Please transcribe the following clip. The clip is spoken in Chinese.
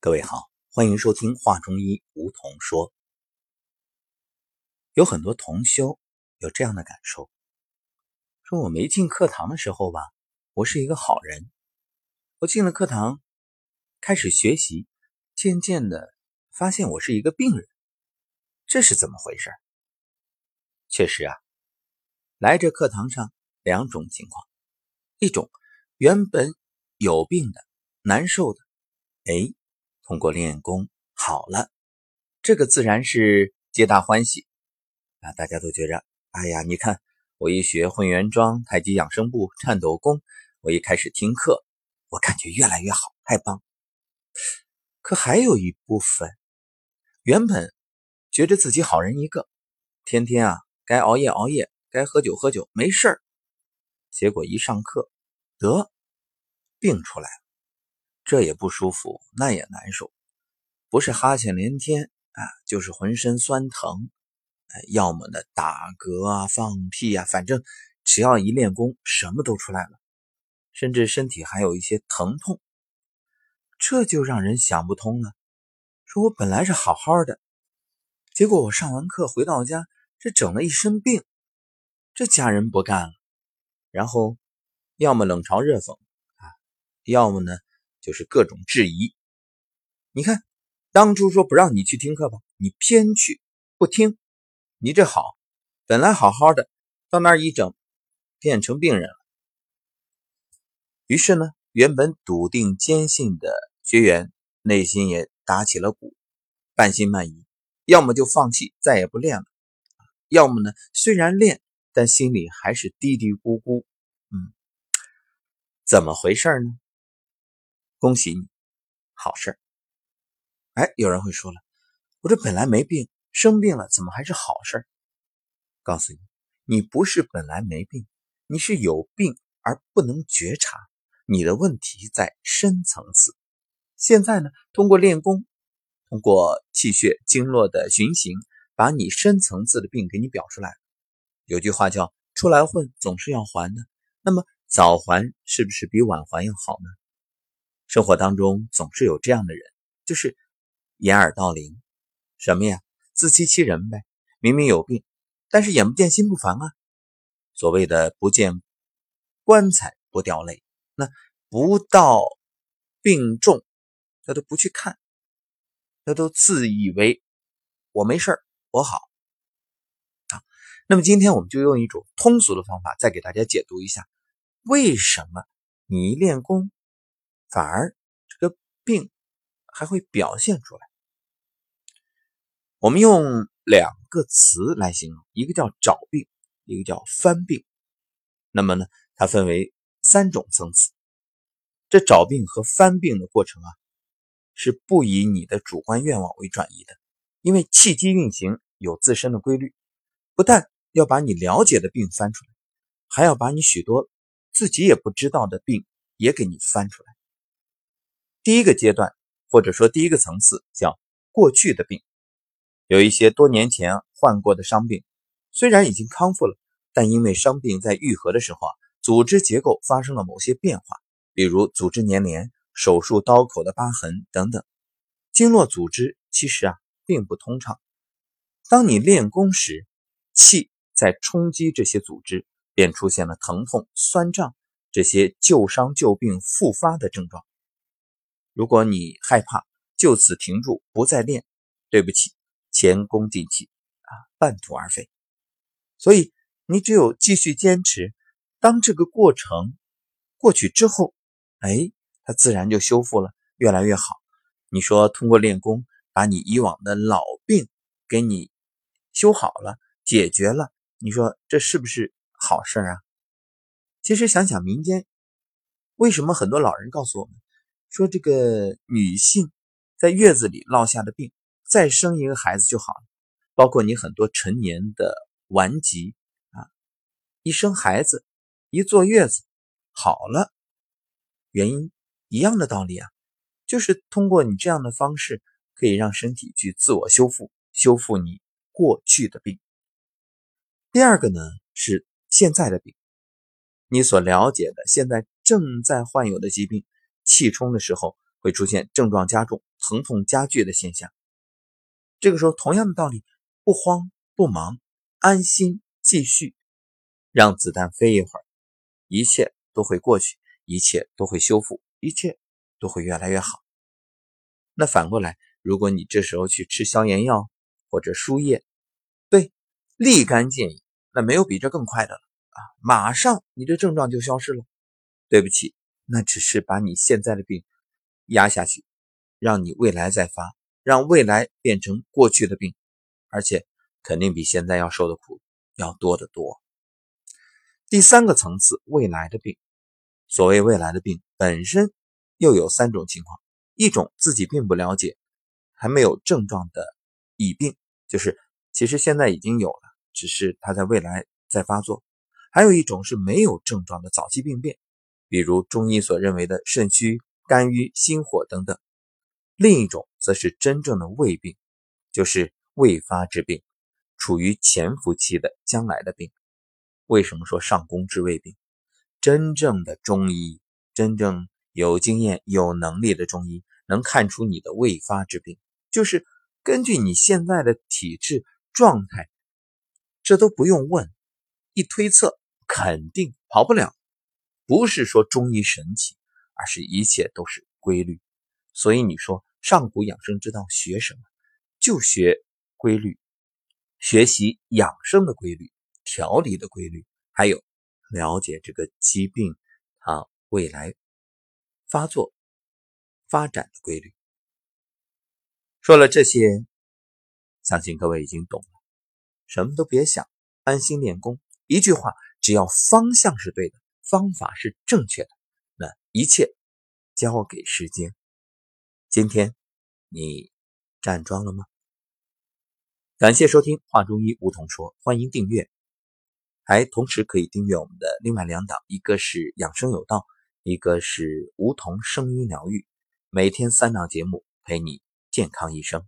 各位好，欢迎收听《话中医》，梧桐说。有很多同修有这样的感受，说我没进课堂的时候吧，我是一个好人；我进了课堂，开始学习，渐渐的发现我是一个病人，这是怎么回事？确实啊，来这课堂上两种情况，一种原本有病的、难受的，哎。通过练功好了，这个自然是皆大欢喜啊！大家都觉着，哎呀，你看我一学混元桩、太极养生步、颤抖功，我一开始听课，我感觉越来越好，太棒。可还有一部分，原本觉得自己好人一个，天天啊该熬夜熬夜，该喝酒喝酒，没事儿，结果一上课得病出来了。这也不舒服，那也难受，不是哈欠连天啊，就是浑身酸疼，要么呢打嗝啊、放屁啊，反正只要一练功，什么都出来了，甚至身体还有一些疼痛，这就让人想不通了。说我本来是好好的，结果我上完课回到家，这整了一身病，这家人不干了，然后要么冷嘲热讽啊，要么呢。就是各种质疑。你看，当初说不让你去听课吧，你偏去不听，你这好，本来好好的，到那儿一整，变成病人了。于是呢，原本笃定坚信的学员内心也打起了鼓，半信半疑，要么就放弃，再也不练了；要么呢，虽然练，但心里还是嘀嘀咕咕。嗯，怎么回事呢？恭喜你，好事儿哎，有人会说了，我这本来没病，生病了，怎么还是好事儿告诉你，你不是本来没病，你是有病而不能觉察。你的问题在深层次。现在呢，通过练功，通过气血经络的循行，把你深层次的病给你表出来。有句话叫“出来混，总是要还的”。那么早还是不是比晚还要好呢？生活当中总是有这样的人，就是掩耳盗铃，什么呀？自欺欺人呗。明明有病，但是眼不见心不烦啊。所谓的不见棺材不掉泪，那不到病重，他都不去看，他都自以为我没事我好啊。那么今天我们就用一种通俗的方法，再给大家解读一下，为什么你一练功。反而这个病还会表现出来。我们用两个词来形容，一个叫找病，一个叫翻病。那么呢，它分为三种层次。这找病和翻病的过程啊，是不以你的主观愿望为转移的，因为气机运行有自身的规律，不但要把你了解的病翻出来，还要把你许多自己也不知道的病也给你翻出来。第一个阶段，或者说第一个层次，叫过去的病，有一些多年前患过的伤病，虽然已经康复了，但因为伤病在愈合的时候啊，组织结构发生了某些变化，比如组织粘连、手术刀口的疤痕等等，经络组织其实啊并不通畅。当你练功时，气在冲击这些组织，便出现了疼痛、酸胀这些旧伤旧病复发的症状。如果你害怕就此停住不再练，对不起，前功尽弃啊，半途而废。所以你只有继续坚持，当这个过程过去之后，哎，它自然就修复了，越来越好。你说通过练功把你以往的老病给你修好了、解决了，你说这是不是好事啊？其实想想民间，为什么很多老人告诉我们？说这个女性在月子里落下的病，再生一个孩子就好了。包括你很多陈年的顽疾啊，一生孩子，一坐月子好了，原因一样的道理啊，就是通过你这样的方式，可以让身体去自我修复，修复你过去的病。第二个呢是现在的病，你所了解的现在正在患有的疾病。气冲的时候会出现症状加重、疼痛加剧的现象。这个时候，同样的道理，不慌不忙，安心继续，让子弹飞一会儿，一切都会过去，一切都会修复，一切都会越来越好。那反过来，如果你这时候去吃消炎药或者输液，对，立竿见影，那没有比这更快的了啊！马上你的症状就消失了。对不起，那只是把你现在的病压下去，让你未来再发。让未来变成过去的病，而且肯定比现在要受的苦要多得多。第三个层次，未来的病。所谓未来的病本身又有三种情况：一种自己并不了解，还没有症状的已病，就是其实现在已经有了，只是它在未来在发作；还有一种是没有症状的早期病变，比如中医所认为的肾虚、肝郁、心火等等。另一种则是真正的胃病，就是未发之病，处于潜伏期的将来的病。为什么说上工治未病？真正的中医，真正有经验、有能力的中医，能看出你的未发之病，就是根据你现在的体质状态，这都不用问，一推测肯定跑不了。不是说中医神奇，而是一切都是规律。所以你说。上古养生之道学什么？就学规律，学习养生的规律、调理的规律，还有了解这个疾病它未来发作、发展的规律。说了这些，相信各位已经懂了。什么都别想，安心练功。一句话，只要方向是对的，方法是正确的，那一切交给时间。今天你站桩了吗？感谢收听《话中医梧桐说》，欢迎订阅，还同时可以订阅我们的另外两档，一个是养生有道，一个是梧桐声音疗愈，每天三档节目陪你健康一生。